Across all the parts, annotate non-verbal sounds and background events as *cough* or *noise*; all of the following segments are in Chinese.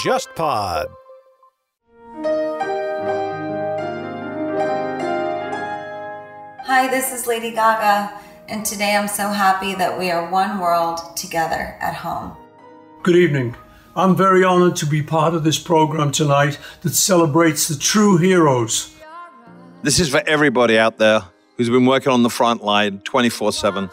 JustPod。Hi, this is Lady Gaga, and today I'm so happy that we are one world together at home. Good evening. I'm very honored to be part of this program tonight that celebrates the true heroes. This is for everybody out there who's been working on the front line 24 7.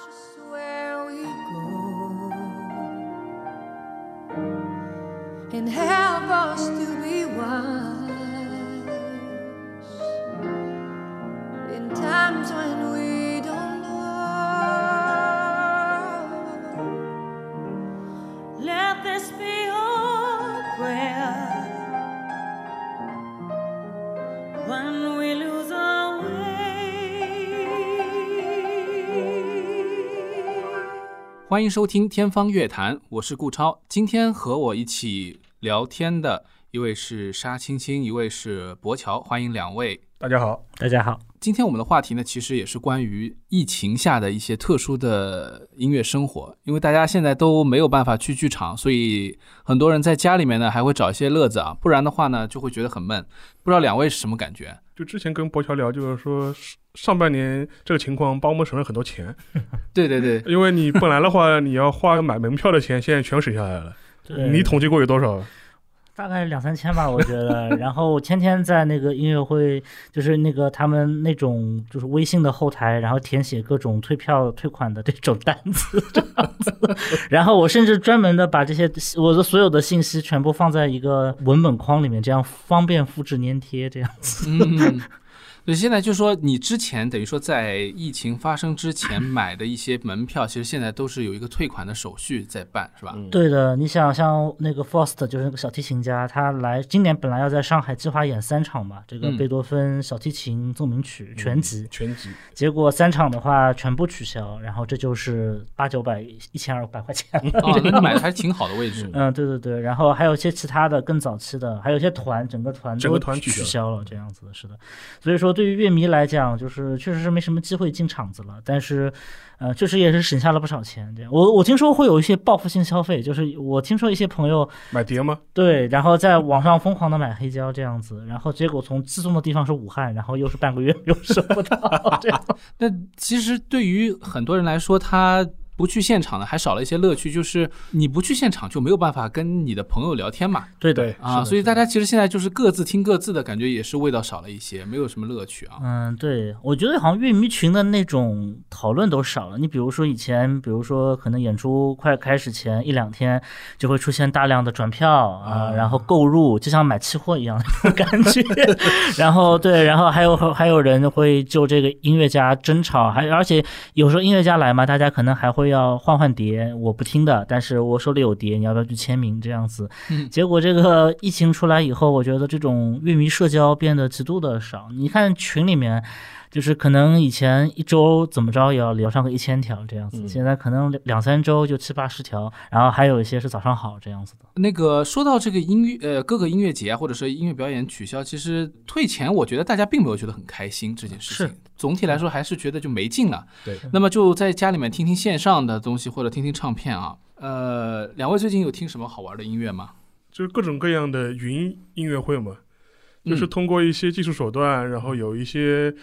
欢迎收听《天方乐坛》，我是顾超。今天和我一起聊天的一位是沙青青，一位是博乔，欢迎两位。大家好，大家好，今天我们的话题呢，其实也是关于疫情下的一些特殊的音乐生活。因为大家现在都没有办法去剧场，所以很多人在家里面呢还会找一些乐子啊，不然的话呢就会觉得很闷。不知道两位是什么感觉？就之前跟博乔聊，就是说上半年这个情况帮我们省了很多钱，*laughs* 对对对，因为你本来的话你要花买门票的钱，现在全省下来了。对你统计过有多少？大概两三千吧，我觉得。*laughs* 然后我天天在那个音乐会，就是那个他们那种就是微信的后台，然后填写各种退票退款的这种单子，*laughs* 这样子。然后我甚至专门的把这些我的所有的信息全部放在一个文本框里面，这样方便复制粘贴，这样子。嗯，对，现在就说你之前等于说在疫情发生之前 *clears throat* 买的一些门票，其实现在都是有一个退款的手续在办，是吧？对的，你想像那个 Faust 就是那个小提琴家，他来今年本来要在上海计划演三场嘛，这个嗯贝多芬小提琴奏鸣曲全集，全集结果三场的话全部取消，然后这就是八九百、一千二百块钱了。哦，那你买的 *laughs* 还是挺好的位置。嗯，对对对，然后还有一些其他的更早期的，还有一些团，整个团整都取个团取消消了，这样子的，是的。所以说，对于乐迷来讲，就是确实是没什么机会进场子了，但是，呃，确实也是省下了不少钱。这样，我我听说会有一些报复性消费，就是我听说一些朋友买碟吗？对，然后在网上疯狂的买黑胶这样子，然后结果从寄送的地方是武汉，然后又是半个月 *laughs* 又收不到，这样。*laughs* 那其实对于很多人来说，他不去现场呢，还少了一些乐趣，就是你不去现场就没有办法跟你的朋友聊天嘛。对的对，啊，所以大家其实现在就是各自听各自的，感觉也是味道少了一些，没有什么乐趣啊。嗯，对，我觉得好像乐迷群的那种讨论都少了。你比如说以前，比如说可能演出快开始前一两天，就会出现大量的转票啊，然后购入，就像买期货一样的那种感觉。*laughs* 然后对，然后还有还有人会就这个音乐家争吵，还而且有时候音乐家来嘛，大家可能还会要换换碟，我不听的，但是我手里有碟，你要不要去签名这样子？嗯结果这个疫情出来以后，我觉得这种乐迷社交变得极度的少。你看群里面，就是可能以前一周怎么着也要聊上个一千条这样子，现在可能两两三周就七八十条，然后还有一些是早上好这样子的。那个说到这个音乐，呃，各个音乐节啊，或者是音乐表演取消，其实退钱，我觉得大家并没有觉得很开心这件事情是。总体来说，还是觉得就没劲了。对，那么就在家里面听听线上的东西，或者听听唱片啊。呃，两位最近有听什么好玩的音乐吗？就是各种各样的云音乐会嘛，就是嗯通过一些技术手段，然后有一些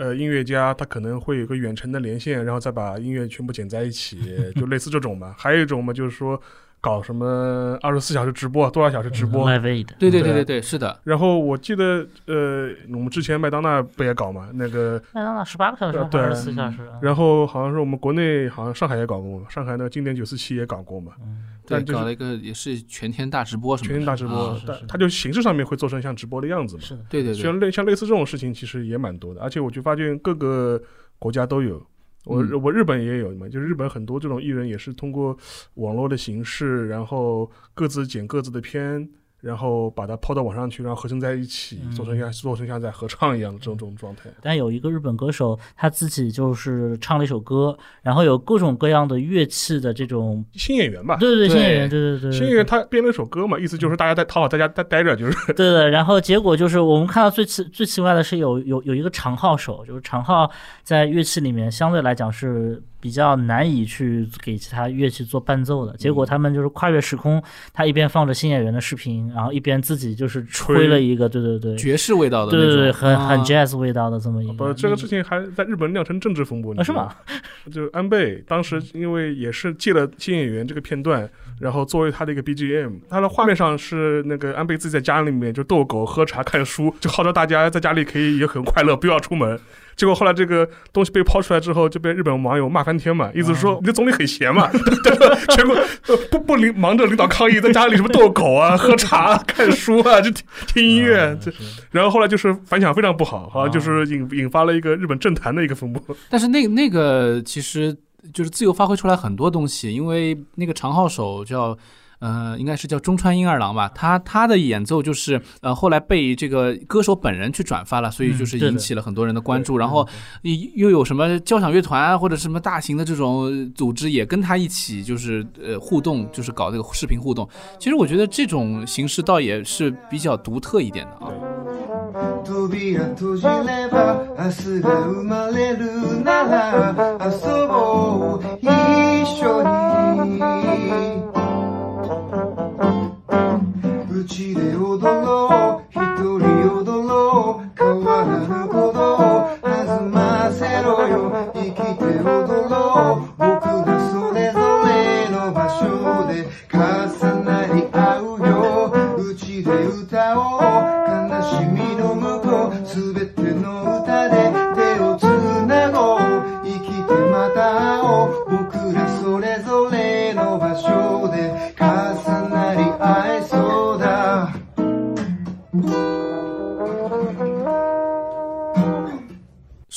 呃音乐家他可能会有个远程的连线，然后再把音乐全部剪在一起，就类似这种吧。还有一种嘛，就是说搞什么二十四小时直播，多少小时直播。对对对对对对，是的。然后我记得，呃，我们之前麦当娜不也搞嘛？那个，麦当娜十八个小时二十四小时啊？然后好像是我们国内，好像上海也搞过嘛，上海那个经典九四七也搞过嘛，对，但搞了一个也是全天大直播什么的，全天大直播啊，但它就形式上面会做成像直播的样子嘛。是的，对对对，像类像类似这种事情，其实也蛮多的，而且我就发现各个国家都有。我、嗯。我日本也有嘛，就是日本很多这种艺人也是通过网络的形式，然后各自剪各自的片，然后把它抛到网上去，然后合成在一起，嗯。做成像做成像在合唱一样的这种这种状态。但有一个日本歌手，他自己就是唱了一首歌，然后有各种各样的乐器的这种，新演员吧，对对对，新演员，对对对，新演员他编了一首歌嘛，意思就是大家在讨好在家待待着，就是对的，然后结果就是我们看到最奇最奇怪的是有有有一个长号手，就是长号在乐器里面相对来讲是比较难以去给其他乐器做伴奏的。结果他们就是跨越时空，他一边放着新演员的视频，然后一边自己就是吹了一个，对对对，爵士味道的，对对对，很很啊 jazz 味道的这么一个。不，这个事情还在日本酿成政治风波，呢啊是吗？*laughs* 就安倍当时因为也是借了新演员这个片段，然后作为他的一个 BGM，他的画面上是那个安倍自己在家里面就逗狗、喝茶、看书，就号召大家在家里可以也很快乐，不要出门。结果后来这个东西被抛出来之后，就被日本网友骂翻天嘛，意思说你的总理很闲嘛，*laughs* 对吧？全国呃 *laughs* 不不领忙着领导抗议，在家里什么逗狗啊、喝茶、看书啊，就听听音乐，这然后后来就是反响非常不好，好像就是引引发了一个日本政坛的一个风波。但是那那个其实就是自由发挥出来很多东西，因为那个长号手叫。呃，应该是叫中川英二郎吧，他他的演奏就是呃，后来被这个歌手本人去转发了，所以就是嗯对的引起了很多人的关注。然后又又有什么交响乐团啊或者什么大型的这种组织也跟他一起就是呃互动，就是搞这个视频互动。其实我觉得这种形式倒也是比较独特一点的啊。扉閉じれば明日が生まれるなら遊ぼう一緒に うち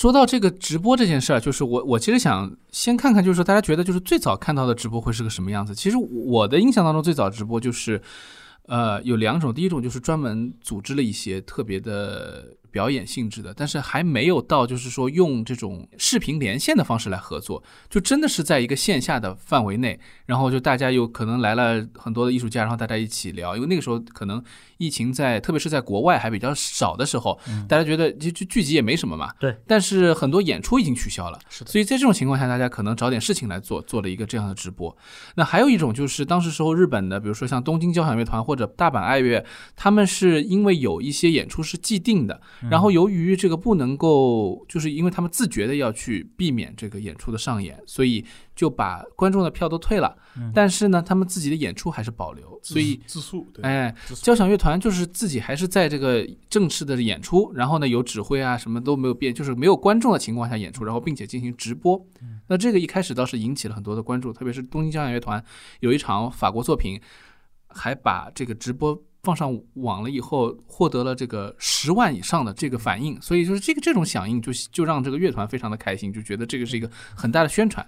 说到这个直播这件事儿，就是我我其实想先看看，就是说大家觉得就是最早看到的直播会是个什么样子。其实我的印象当中，最早直播就是，呃，有两种，第一种就是专门组织了一些特别的表演性质的，但是还没有到就是说用这种视频连线的方式来合作，就真的是在一个线下的范围内，然后就大家有可能来了很多的艺术家，然后大家一起聊，因为那个时候可能疫情在，特别是在国外还比较少的时候，大家觉得就就聚集也没什么嘛，对，但是很多演出已经取消了，是的。所以在这种情况下，大家可能找点事情来做，做了一个这样的直播。那还有一种就是当时时候日本的，比如说像东京交响乐团或者大阪爱乐，他们是因为有一些演出是既定的，然后由于这个不能够，就是因为他们自觉的要去避免这个演出的上演，所以就把观众的票都退了，但是呢，他们自己的演出还是保留，所以自诉，对，哎，交响乐团就是自己还是在这个正式的演出，然后呢有指挥啊，什么都没有变，就是没有观众的情况下演出，然后并且进行直播。那这个一开始倒是引起了很多的关注，特别是东京交响乐团有一场法国作品，还把这个直播放上网了以后，获得了这个十万以上的这个反应，所以就是这个这种响应就就让这个乐团非常的开心，就觉得这个是一个很大的宣传。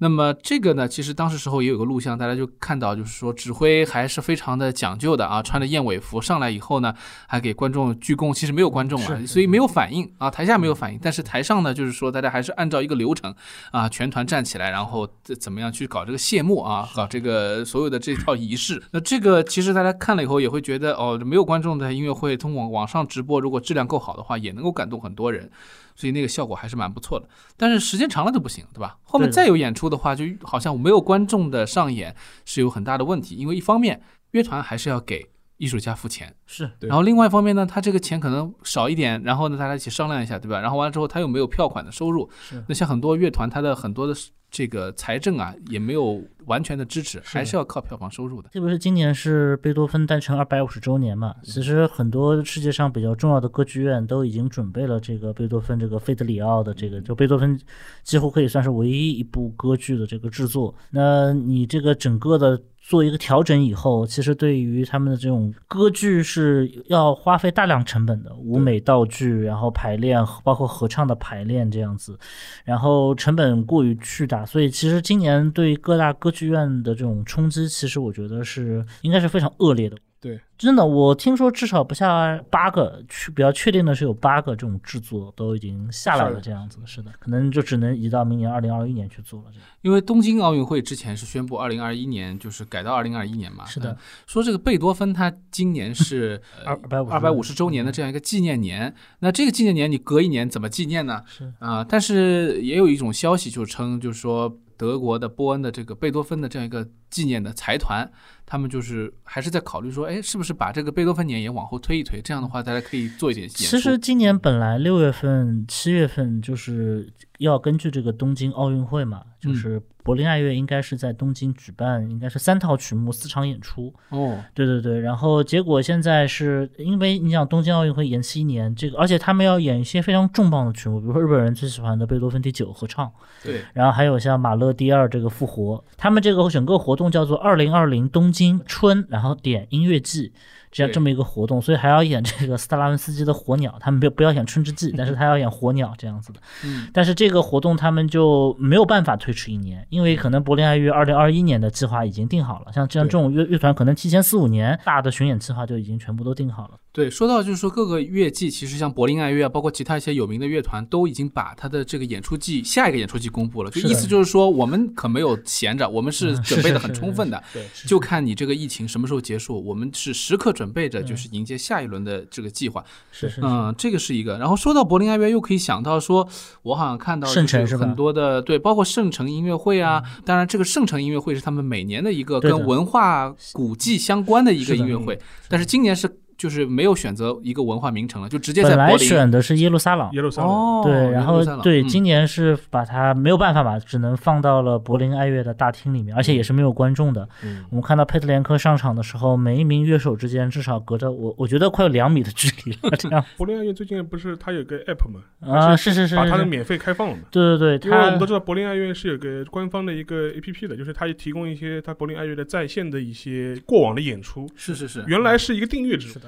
那么这个呢，其实当时时候也有个录像，大家就看到，就是说指挥还是非常的讲究的啊，穿着燕尾服上来以后呢，还给观众鞠躬，其实没有观众了，所以没有反应啊，台下没有反应，但是台上呢，就是说大家还是按照一个流程啊，全团站起来，然后怎怎么样去搞这个谢幕啊，搞这个所有的这套仪式。那这个其实大家看了以后也会觉得，哦，没有观众的音乐会通过网上直播，如果质量够好的话，也能够感动很多人。所以那个效果还是蛮不错的，但是时间长了就不行，对吧？后面再有演出的话，就好像没有观众的上演是有很大的问题，因为一方面乐团还是要给艺术家付钱，是。对。然后另外一方面呢，他这个钱可能少一点，然后呢大家一起商量一下，对吧？然后完了之后他又没有票款的收入。是，那像很多乐团，他的很多的这个财政啊也没有完全的支持，还是要靠票房收入的。特别是今年是贝多芬诞辰二百五十周年嘛，其实很多世界上比较重要的歌剧院都已经准备了这个贝多芬这个费德里奥的这个，就贝多芬几乎可以算是唯一一部歌剧的这个制作。那你这个整个的做一个调整以后，其实对于他们的这种歌剧是要花费大量成本的，舞美道具，然后排练，包括合唱的排练这样子，然后成本过于巨大，所以其实今年对各大歌剧院的这种冲击，其实我觉得是应该是非常恶劣的。对，真的，我听说至少不下八个，去比较确定的是有八个这种制作都已经下来了，这样子是的，可能就只能移到明年二零二一年去做了。这样因为东京奥运会之前是宣布二零二一年就是改到二零二一年嘛，是的嗯说这个贝多芬他今年是 *laughs* 二百五二百五十周年的这样一个纪念年，那这个纪念年你隔一年怎么纪念呢？是啊、但是也有一种消息就称，就是说德国的波恩的这个贝多芬的这样一个纪念的财团，他们就是还是在考虑说，哎，是不是把这个贝多芬年也往后推一推？这样的话，大家可以做一点。其实今年本来六月份、七月份就是要根据这个东京奥运会嘛，嗯就是柏林爱乐应该是在东京举办，应该是三套曲目四场演出。哦，对对对，然后结果现在是因为你想东京奥运会延期一年，这个而且他们要演一些非常重磅的曲目，比如说日本人最喜欢的贝多芬第九合唱，对，然后还有像马勒第二这个复活，他们这个整个活动叫做二零二零东新春，然后点音乐季。这样这么一个活动，所以还要演这个斯特拉文斯基的《火鸟》，他们不不要演《春之祭》，但是他要演《火鸟》这样子的。*laughs* 嗯，但是这个活动他们就没有办法推迟一年，因为可能柏林爱乐二零二一年的计划已经定好了，像这样这种乐乐团可能提前四五年大的巡演计划就已经全部都定好了。对，说到就是说各个乐季，其实像柏林爱乐啊，包括其他一些有名的乐团，都已经把他的这个演出季下一个演出季公布了。就意思就是说，我们可没有闲着，我们是嗯准备的很充分的，对，就看你这个疫情什么时候结束，我们是时刻准备着，就是迎接下一轮的这个计划。是是嗯，这个是一个。然后说到柏林爱乐，又可以想到说，我好像看到很多的对，包括圣城音乐会啊。当然，这个圣城音乐会是他们每年的一个跟文化古迹相关的一个音乐会，但是今年是就是没有选择一个文化名城了，就直接在本来柏林。选的是耶路撒冷，耶路撒冷，哦，对，然后对，嗯今年是把它没有办法吧，只能放到了柏林爱乐的大厅里面，而且也是没有观众的。嗯我们看到佩特连科上场的时候，每一名乐手之间至少隔着我，我觉得快有两米的距离了，这样 *laughs* 柏林爱乐最近不是它有个 app 嘛，啊，是是是，是把它的免费开放了嘛。对对对，他因为我们都知道柏林爱乐是有个官方的一个 A P P 的，就是它提供一些它柏林爱乐的在线的一些过往的演出。是是是，原来是一个订阅制是，的，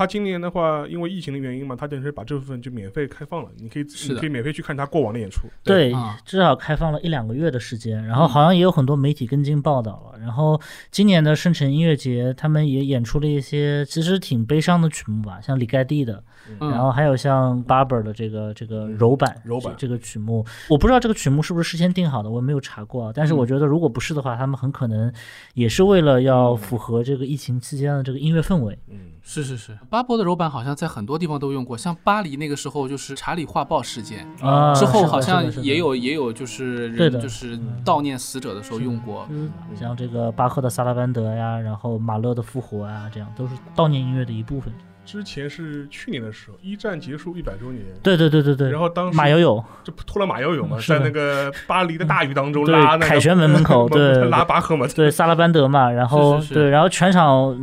它今年的话，因为疫情的原因嘛，他等于是把这部分就免费开放了，你可以是的你可以免费去看他过往的演出。对啊，至少开放了一两个月的时间，然后好像也有很多媒体跟进报道了。然后今年的圣城音乐节，他们也演出了一些其实挺悲伤的曲目吧，像李盖蒂的，嗯然后还有像 Barber 的这个这个柔版柔版这这个曲目，我不知道这个曲目是不是事先定好的，我没有查过啊。但是我觉得如果不是的话，他们很可能也是为了要符合这个疫情期间的这个音乐氛围。嗯，是是是，巴博的柔版好像在很多地方都用过，像巴黎那个时候就是查理画报事件，啊，之后好像也有也有就是人就是悼念死者的时候用过。嗯，像这个巴赫的萨拉班德呀，然后马勒的复活啊，这样都是悼念音乐的一部分。之前是去年的时候，一战结束一百周年，对对对对对。然后当时马友友，就拖了马友友嘛，在那个巴黎的大雨当中 *laughs* 拉那个凯旋门门口 *laughs* 对拉巴赫嘛，对。萨拉班德嘛，然后对，然后全场。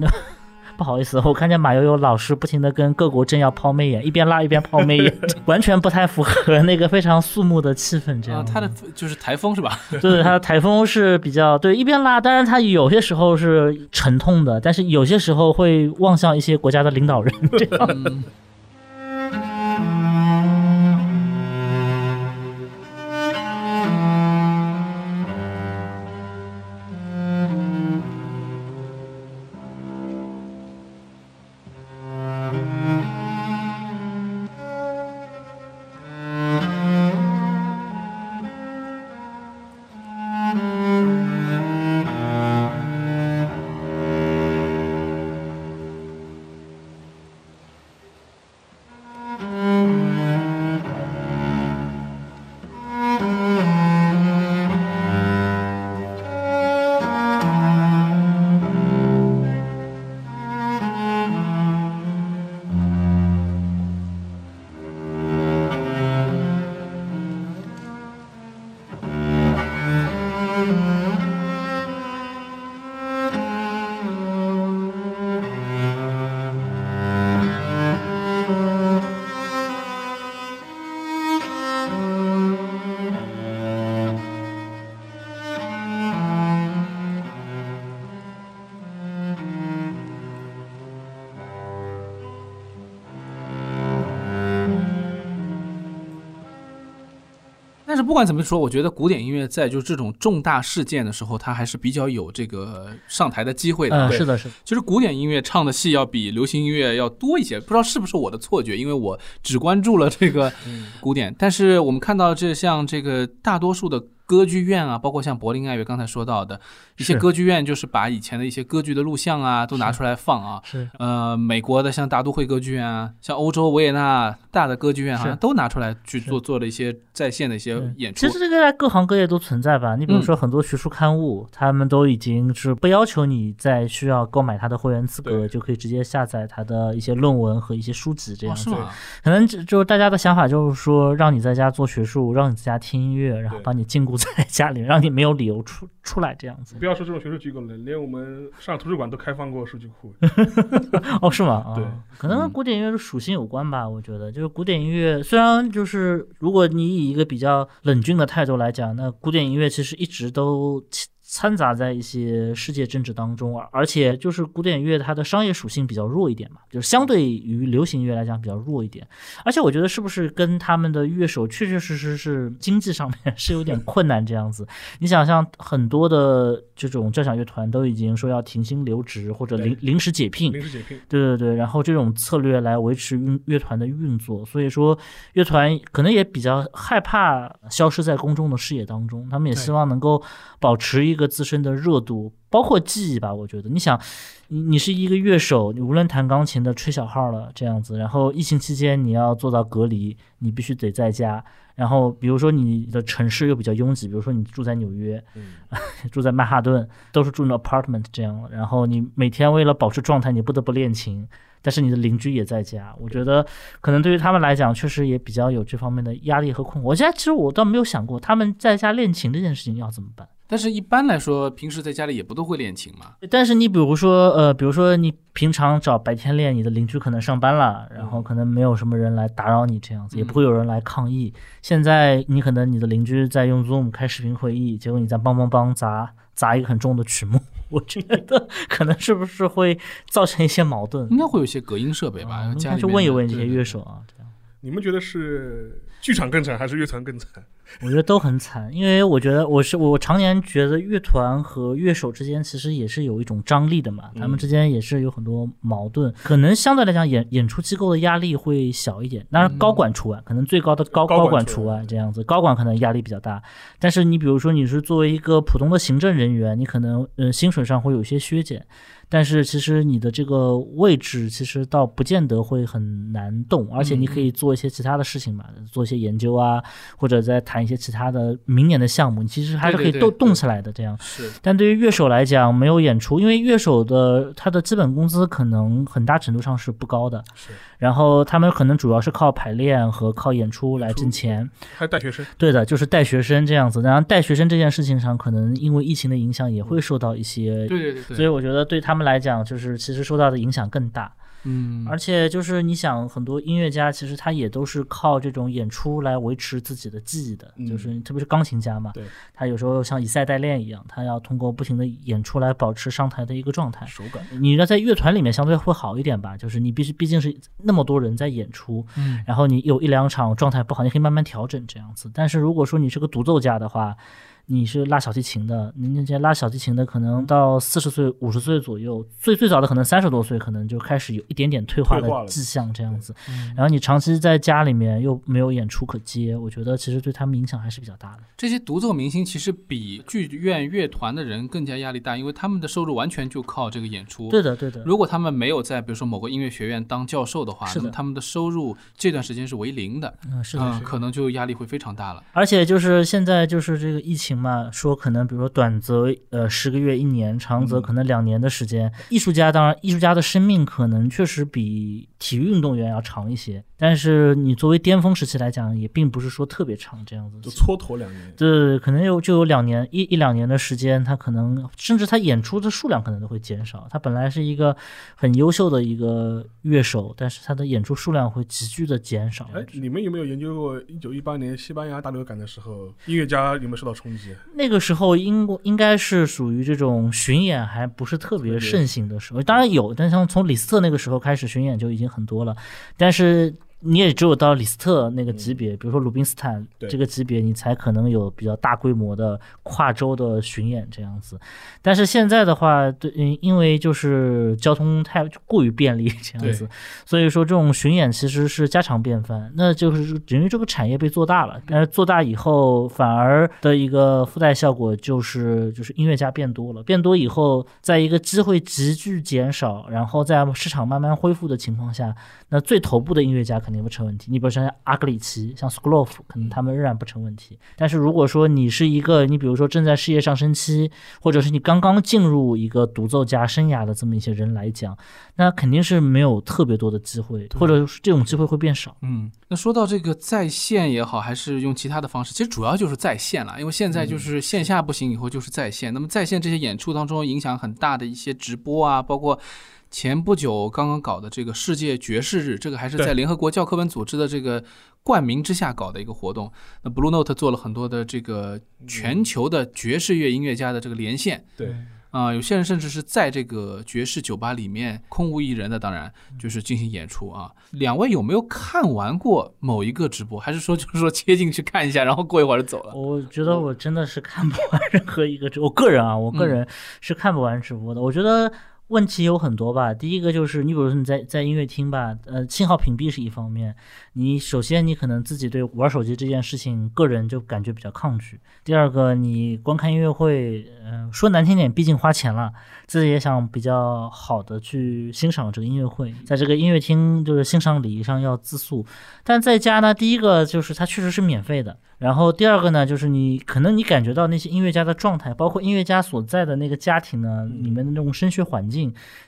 不好意思，*laughs* 我看见马友友老师不停的跟各国政要抛媚眼，一边拉一边抛媚眼，*laughs* 完全不太符合那个非常肃穆的气氛。这样，啊，他的就是台风是吧？*laughs* 对他的台风是比较对一边拉，当然他有些时候是沉痛的，但是有些时候会望向一些国家的领导人。这样，嗯，但是不管怎么说，我觉得古典音乐在就这种重大事件的时候，它还是比较有这个上台的机会的。嗯，是的，是的，其实古典音乐唱的戏要比流行音乐要多一些，不知道是不是我的错觉，因为我只关注了这个古典。但是我们看到这像这个大多数的歌剧院啊，包括像柏林爱乐刚才说到的一些歌剧院，就是把以前的一些歌剧的录像啊都拿出来放啊。是呃，美国的像大都会歌剧院啊，像欧洲维也纳大的歌剧院，好像都拿出来去做做了一些在线的一些演出。其实这个在各行各业都存在吧。你比如说很多学术刊物，他们都已经是不要求你在需要购买它的会员资格，就可以直接下载它的一些论文和一些书籍这样子。可能就就是大家的想法就是说，让你在家做学术，让你在家听音乐，然后对把你禁锢 *laughs* 在家里，让你没有理由出出来这样子。不要说这种学术机构了，连我们上图书馆都开放过数据库。*laughs* 哦，是吗？啊对，可能跟古典音乐的属性有关吧。我觉得，就是古典音乐虽然就是如果你以一个比较冷峻的态度来讲，那古典音乐其实一直都掺掺杂在一些世界政治当中，而而且就是古典乐它的商业属性比较弱一点嘛，就是相对于流行乐来讲比较弱一点。而且我觉得是不是跟他们的乐手确确实实是经济上面 *laughs* 是有点困难这样子。你想像很多的这种交响乐团都已经说要停薪留职或者临临时解聘，临时解聘，对对对，然后这种策略来维持运乐团的运作，所以说乐团可能也比较害怕消失在公众的视野当中，他们也希望能够保持一个自身的热度，包括记忆吧。我觉得，你想，你你是一个乐手，你无论弹钢琴的、吹小号了这样子，然后疫情期间你要做到隔离，你必须得在家。然后，比如说你的城市又比较拥挤，比如说你住在纽约，*laughs* 住在曼哈顿，都是住那 apartment 这样，然后你每天为了保持状态，你不得不练琴，但是你的邻居也在家，我觉得可能对于他们来讲，确实也比较有这方面的压力和困惑。我现在其实我倒没有想过，他们在家练琴这件事情要怎么办。但是一般来说，平时在家里也不都会练琴嘛？但是你比如说，呃，比如说你平常找白天练，你的邻居可能上班了，然后可能没有什么人来打扰你，这样子也不会有人来抗议。现在你可能你的邻居在用 Zoom 开视频会议，结果你在梆梆梆砸砸一个很重的曲目，*laughs* 我觉得可能是不是会造成一些矛盾？应该会有一些隔音设备吧？应该去家里面的问一问这些乐手啊。你们觉得是剧场更惨还是乐团更惨？*laughs* 我觉得都很惨，因为我觉得我是我常年觉得乐团和乐手之间其实也是有一种张力的嘛，他们之间也是有很多矛盾，可能相对来讲演演出机构的压力会小一点，当然高管除外，可能最高的高高管除外除外这样子，高管可能压力比较大，但是你比如说你是作为一个普通的行政人员，你可能嗯薪水上会有一些削减。但是其实你的这个位置其实倒不见得会很难动，而且你可以做一些其他的事情嘛，做一些研究啊，或者再谈一些其他的明年的项目，你其实还是可以动动起来的。这样，是但对于乐手来讲，没有演出，因为乐手的他的基本工资可能很大程度上是不高的，是然后他们可能主要是靠排练和靠演出来挣钱。还带学生，对的，就是带学生这样子。然后带学生这件事情上，可能因为疫情的影响，也会受到一些对对对对，所以我觉得对他们来讲，就是其实受到的影响更大。嗯，而且就是你想，很多音乐家其实他也都是靠这种演出来维持自己的技艺的，嗯就是特别是钢琴家嘛，对他有时候像以赛代练一样，他要通过不停的演出来保持上台的一个状态。手感。你要在乐团里面相对会好一点吧，就是你必须毕竟是那么多人在演出，嗯然后你有一两场状态不好，你可以慢慢调整这样子。但是如果说你是个独奏家的话，你是拉小提琴的，你那些拉小提琴的，可能到四十岁、五十岁左右，最最早的可能三十多岁，可能就开始有一点点退化的迹象这样子。嗯然后你长期在家里面又没有演出可接，我觉得其实对他们影响还是比较大的。这些独奏明星其实比剧院乐团的人更加压力大，因为他们的收入完全就靠这个演出。对的，对的。如果他们没有在比如说某个音乐学院当教授的话，是的那么他们的收入这段时间是为零的，嗯，是的，嗯，是的。可能就压力会非常大了。而且就是现在就是这个疫情嘛，说可能比如说短则呃十个月一年，长则可能两年的时间。艺术家当然，艺术家的生命可能确实比体育运动员要长一些，但是你作为巅峰时期来讲，也并不是说特别长这样子。就蹉跎两年，对，可能有就有两年一一两年的时间，他可能甚至他演出的数量可能都会减少。他本来是一个很优秀的一个乐手，但是他的演出数量会急剧的减少。哎，你们有没有研究过一九一八年西班牙大流感的时候，音乐家有没有受到冲击？那个时候应应该是属于这种巡演还不是特别盛行的时候，当然有，但像从李斯特那个时候开始巡演就已经很多了，但是你也只有到李斯特那个级别，比如说鲁宾斯坦对这个级别，你才可能有比较大规模的跨州的巡演这样子。但是现在的话，对，嗯因为就是交通太过于便利这样子，所以说这种巡演其实是家常便饭。那就是因为这个产业被做大了，但是做大以后，反而的一个附带效果就是就是音乐家变多了，变多以后，在一个机会急剧减少，然后在市场慢慢恢复的情况下，那最头部的音乐家肯定不成问题。你比如说像阿格里奇、像 k l o f 可能他们仍然不成问题。但是如果说你是一个，你比如说正在事业上升期，或者是你刚刚进入一个独奏家生涯的这么一些人来讲，那肯定是没有特别多的机会，或者是这种机会会变少。嗯，那说到这个在线也好，还是用其他的方式，其实主要就是在线了，因为现在就是线下不行，以后就是在线。那么在线这些演出当中影响很大的一些直播啊，包括前不久刚刚搞的这个世界爵士日，这个还是在联合国教科文组织的这个冠名之下搞的一个活动。那 Blue Note 做了很多的这个全球的爵士乐音乐家的这个连线，对，啊、有些人甚至是在这个爵士酒吧里面空无一人的，当然就是进行演出啊。两位有没有看完过某一个直播，还是说就是说切进去看一下，然后过一会儿就走了？我觉得我真的是看不完任何一个直，我个人啊，我个人是看不完直播的。我觉得问题有很多吧。第一个就是你比如说你在在音乐厅吧，呃，信号屏蔽是一方面，你首先你可能自己对玩手机这件事情，个人就感觉比较抗拒。第二个，你观看音乐会，呃，说难听点，毕竟花钱了，自己也想比较好的去欣赏这个音乐会，在这个音乐厅就是欣赏礼仪上要自诉。但在家呢，第一个就是它确实是免费的，然后第二个呢，就是你可能你感觉到那些音乐家的状态，包括音乐家所在的那个家庭呢，里面的那种声学环境，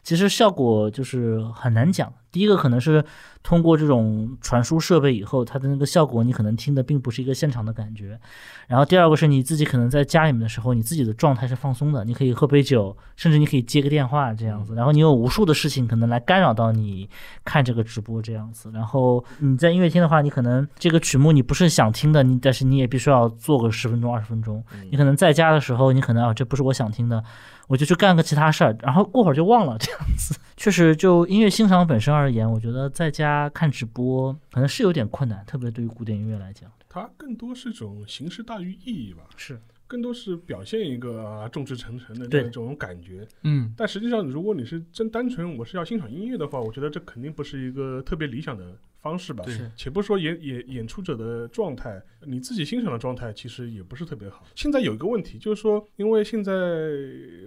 其实效果就是很难讲。第一个可能是通过这种传输设备以后，它的那个效果你可能听的并不是一个现场的感觉。然后第二个是你自己可能在家里面的时候，你自己的状态是放松的，你可以喝杯酒，甚至你可以接个电话这样子。然后你有无数的事情可能来干扰到你看这个直播这样子。然后你在音乐厅的话，你可能这个曲目你不是想听的，你但是你也必须要做个十分钟二十分钟。你可能在家的时候，你可能啊这不是我想听的，我就去干个其他事儿，然后过会儿就忘了这样子。确实，就音乐欣赏本身而言，我觉得在家看直播可能是有点困难，特别对于古典音乐来讲。它更多是一种形式大于意义吧，是，更多是表现一个啊众志成城的这种感觉。嗯，但实际上，如果你是真单纯我是要欣赏音乐的话，我觉得这肯定不是一个特别理想的方式吧。对是且不说演演演出者的状态，你自己欣赏的状态其实也不是特别好。现在有一个问题，就是说，因为现在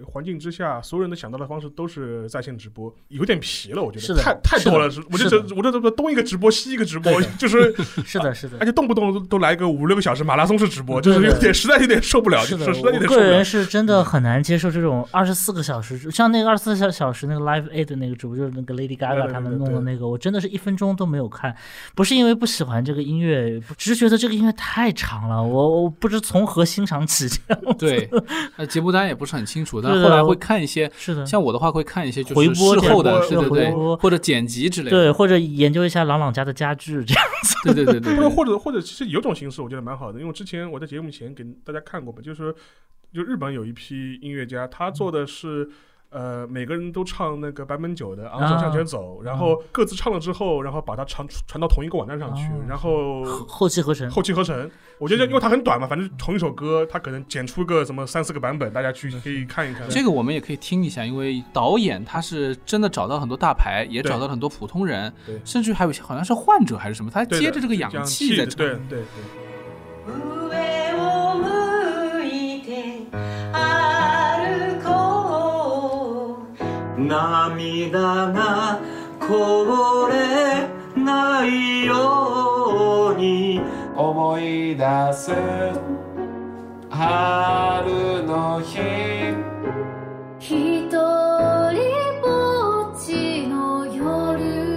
环境之下，所有人都想到的方式都是在线直播，有点皮了，我觉是的得太太多了。是我就是的我这这东一个直播，西一个直播，就是是的，是的而。且动不动都都来个五六个小时马拉松式直播，就是有点实在有点受不了，是的，就是实在有我点受不了个人。是真的很难接受这种二十四个小时，像那个二十四小小时那个 Live Aid 的那个直播，就是那个 Lady Gaga 对他们弄的那个，我真的是一分钟都没有看，不是因为不喜欢这个音乐，只是觉得这个音乐太长了，我我不知从何欣赏起。这样对，*laughs* 那，节目单也不是很清楚，但是后来会看一些，是的，像我的话会看一些就是事后的，回对对对回播，或者剪辑之类的。对，或者研究一下朗朗家的家具这样。*laughs* 对对对对，对，或者或者，其实有种形式我觉得蛮好的，因为之前我在节目前给大家看过吧，就是说，就日本有一批音乐家，他做的是。呃，每个人都唱那个版本九的《昂首向前走》，然后各自唱了之后，然后把它传传到同一个网站上去，哦。然后后期合成，后期合成。我觉得因为它很短嘛，反正同一首歌，它可能剪出个什么三四个版本，大家去可以看一看。这个我们也可以听一下，因为导演他是真的找到很多大牌，也找到了很多普通人，甚至还有一些好像是患者还是什么，他接着这个氧氧气在唱。对对对。涙がこぼれないように。思い出す春の日。一人ぼっちの夜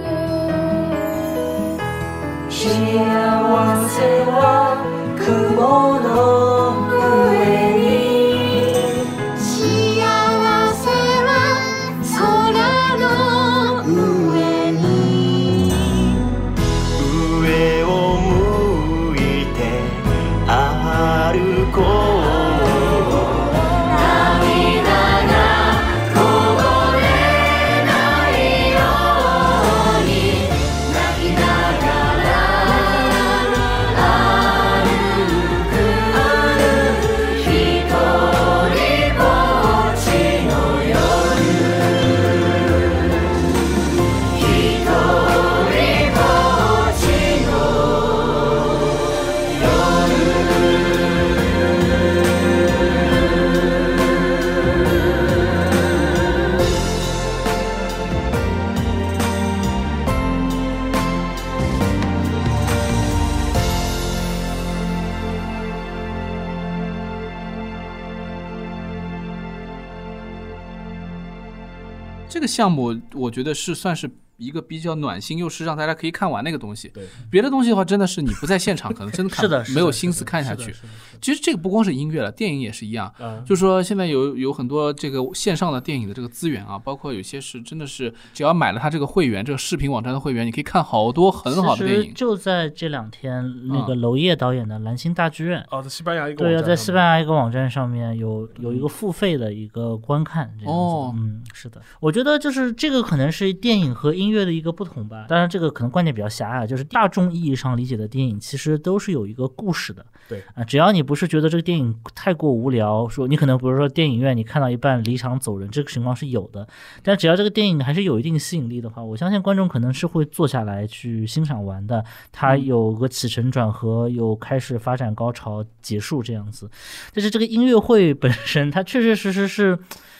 项目我觉得是算是一个比较暖心，又是让大家可以看完那个东西。对，别的东西的话，真的是你不在现场，*laughs* 可能真的看是的没有心思看下去其实这个不光是音乐了，电影也是一样。嗯，就是说，现在有有很多这个线上的电影的这个资源啊，包括有些是真的是，只要买了他这个会员，这个视频网站的会员，你可以看好多很好的电影。就在这两天，那个嗯娄烨导演的《蓝星大剧院》哦，在西班牙一个对，要在西班牙一个网站上面有有一个付费的一个观看，这样子的。哦嗯，是的，我觉得就是这个可能是电影和音乐的一个不同吧。当然，这个可能观点比较狭隘，就是大众意义上理解的电影，其实都是有一个故事的。对啊，只要你不是觉得这个电影太过无聊，说你可能比如说电影院你看到一半离场走人，这个情况是有的。但只要这个电影还是有一定吸引力的话，我相信观众可能是会坐下来去欣赏完的。它有个起承转合，有开始发展高潮结束这样子。但是这个音乐会本身，它确确实实是，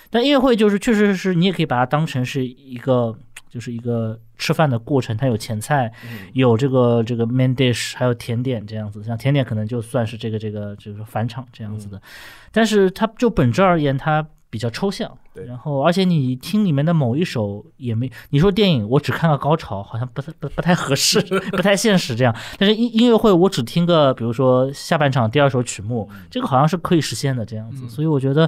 但音乐会就是确实是你也可以把它当成是一个，就是一个吃饭的过程，它有前菜，有这个这个 main dish，还有甜点这样子。像甜点可能就算是这个这个就是返场这样子的，但是它就本质而言，它比较抽象。对然后而且你听里面的某一首也没，你说电影我只看个高潮，好像不太不不太合适，*laughs* 不太现实这样。但是音音乐会我只听个，比如说下半场第二首曲目，这个好像是可以实现的这样子。所以我觉得。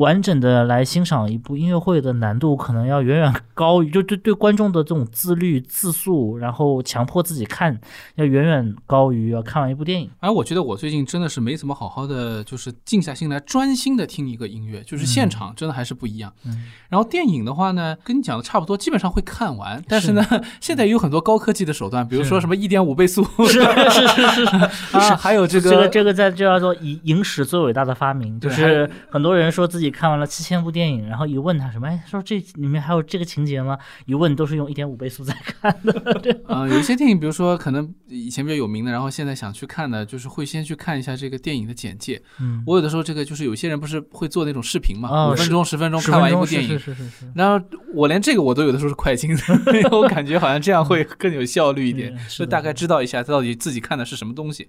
完整的来欣赏一部音乐会的难度，可能要远远高于 *laughs* 就对对观众的这种自律、自诉，然后强迫自己看，要远远高于要看完一部电影。而我觉得我最近真的是没怎么好好的，就是静下心来专心的听一个音乐，就是现场真的还是不一样。嗯然后电影的话呢，跟你讲的差不多，基本上会看完。但是呢，现在有很多高科技的手段，比如说什么一点五倍速，是 *laughs* 是是是是啊，还有这个这个这个在就叫做影影史最伟大的发明，就是很多人说自己看完了七千部电影，然后一问他什么，哎，说这里面还有这个情节吗？一问都是用一点五倍速在看的。*laughs* 呃，有一些电影，比如说可能以前比较有名的，然后现在想去看的，就是会先去看一下这个电影的简介。嗯，我有的时候这个就是有些人不是会做那种视频嘛，哦五分钟、十分钟看完一部电影，是是是是。然后我连这个我都有的时候是快进的，*laughs* 因为我感觉好像这样会更有效率一点就大概知道一下到底自己看的是什么东西。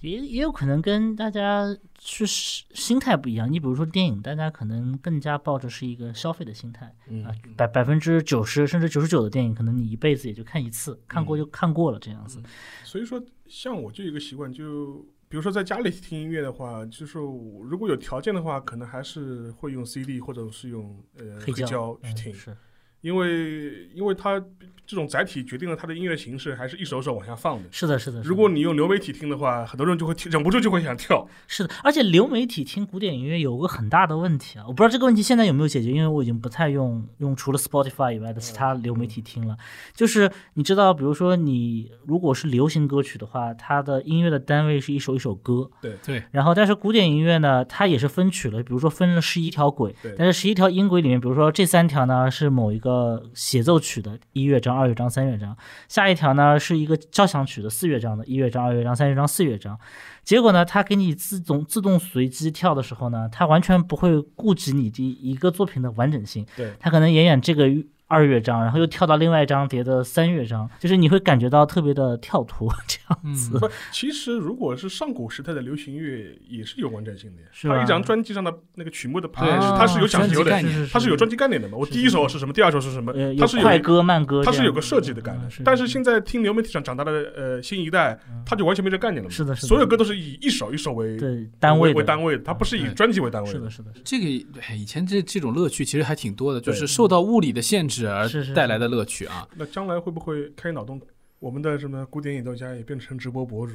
也也有可能跟大家是心态不一样。你比如说电影，大家可能更加抱着是一个消费的心态嗯啊，百百分之九十甚至九十九的电影，可能你一辈子也就看一次，看嗯过就看过了这样子。所以说，像我就有一个习惯，就比如说在家里听音乐的话，就是我如果有条件的话，可能还是会用 CD 或者是用呃黑胶去听，是因为因为它这种载体决定了它的音乐形式还是一首首往下放的。是的，是的。如果你用流媒体听的话，很多人就会听忍不住就会想跳。是的，而且流媒体听古典音乐有个很大的问题啊，我不知道这个问题现在有没有解决，因为我已经不太用用除了 Spotify 以外的其他流媒体听了。就是你知道，比如说你如果是流行歌曲的话，它的音乐的单位是一首一首歌，对对，然后但是古典音乐呢，它也是分曲了，比如说分了十一条轨，但是十一条音轨里面，比如说这三条呢是某一个协奏曲的一乐章、二乐章、三乐章，下一条呢是一个交响曲的四乐章的一乐章、二乐章、三乐章、四乐章。结果呢，它给你自动自动随机跳的时候呢，它完全不会顾及你这一个作品的完整性，对它可能演演这个二乐章，然后又跳到另外一张碟的三乐章，就是你会感觉到特别的跳脱 *laughs* 这样子。不，*laughs* 其实如果是上古时代的流行乐，也是有完整性的呀。是吧？它一张专辑上的那个曲目的排对列是，它是有讲究的专辑概，念是是它是有专辑概念的嘛。我第一首是。什么，第二首是什么呃，，它是有快歌慢歌这样子，它是有个设计的概念。嗯。但是现在听流媒体上长大的呃新一代，他就完全没这概念了嘛。是的是的所有歌都是以一首一首为单位为为单位的，它不是以专辑为单位是的，是的，是的。这个哎以前这这种乐趣其实还挺多的，就是受到物理的限制而带来的乐趣啊。那将来会不会开脑洞？我们的什么古典演奏家也变成直播博主？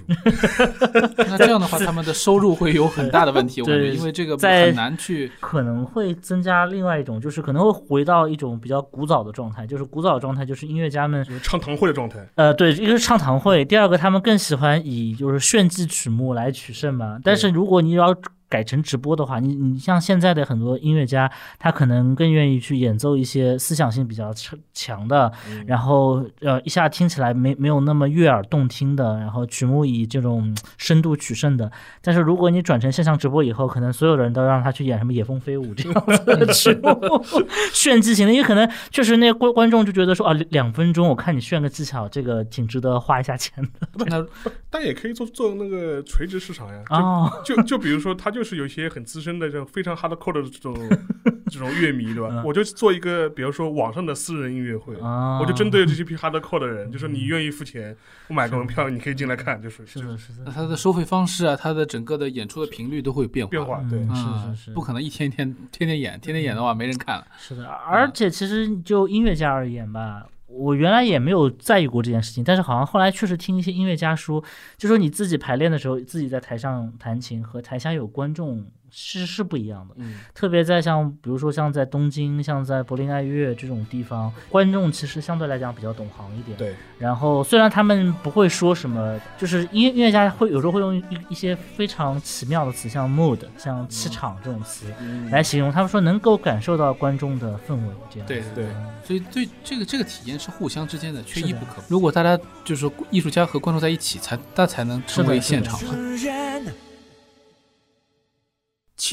*laughs* 那这样的话，他们的收入会有很大的问题，*laughs* 我感觉，对因为这个在很难去。可能会增加另外一种，就是可能会回到一种比较古早的状态，就是古早的状态就是音乐家们就是唱堂会的状态。呃，对，一个是唱堂会，第二个他们更喜欢以就是炫技曲目来取胜嘛。但是如果你要改成直播的话，你你像现在的很多音乐家，他可能更愿意去演奏一些思想性比较强强的，嗯然后呃一下听起来没没有那么悦耳动听的，然后曲目以这种深度取胜的。但是如果你转成线上直播以后，可能所有的人都让他去演什么野蜂飞舞这样子的曲目，*laughs* 炫技型的，因为可能确实那个观观众就觉得说啊，两分钟我看你炫个技巧，这个挺值得花一下钱的。那但也可以做做那个垂直市场呀。哦，就就就比如说，他就又是有一些很资深的这种非常 hardcore 的这种 *laughs* 这种乐迷，对吧？嗯我就做一个，比如说网上的私人音乐会，啊我就针对这些批 hardcore 的人，就说你愿意付钱，我买个门票，你可以进来看，就是是的，是的那，他的收费方式啊，他的整个的演出的频率都会有变化。变化，对。是是是不可能一天一天天天演，天天演的话没人看了。是的，而且其实就音乐家而言吧，我原来也没有在意过这件事情，但是好像后来确实听一些音乐家说，就说你自己排练的时候，自己在台上弹琴和台下有观众是是不一样的。嗯，特别在像比如说像在东京、像在柏林爱乐这种地方，观众其实相对来讲比较懂行一点。对。然后虽然他们不会说什么，就是音音乐家会有时候会用一一些非常奇妙的词，像 mood、像气场这种词来形容，他们说能够感受到观众的氛围，这样。对对所以对这个这个体验是互相之间的，缺一不可。如果大家就是说艺术家和观众在一起，才他才能成为现场。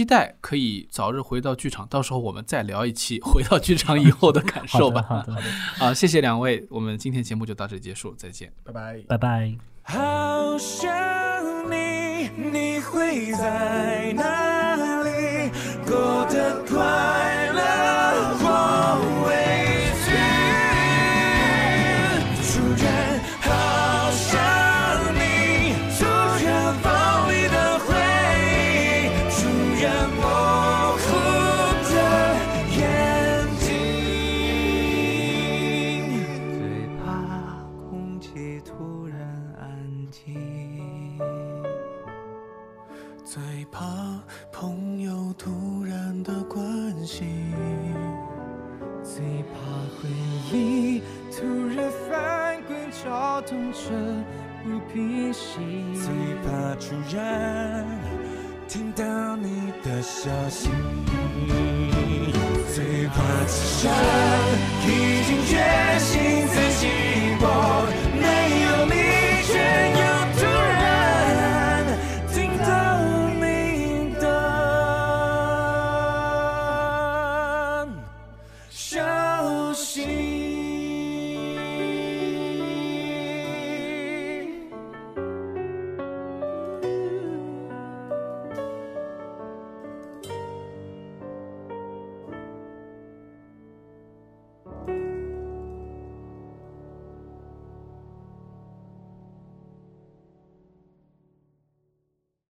期待可以早日回到剧场，到时候我们再聊一期 *laughs* 回到剧场以后的感，受吧。好的，好的，*laughs* 啊，谢谢两位，我们今天节目就到这里结束，再见。拜拜。拜拜。好想你，你会在哪里？过得快最怕朋友突然的关心，最怕回忆突然翻滚搅动着不平息，最怕突然听到你的消息，最怕此生已经决心自己。过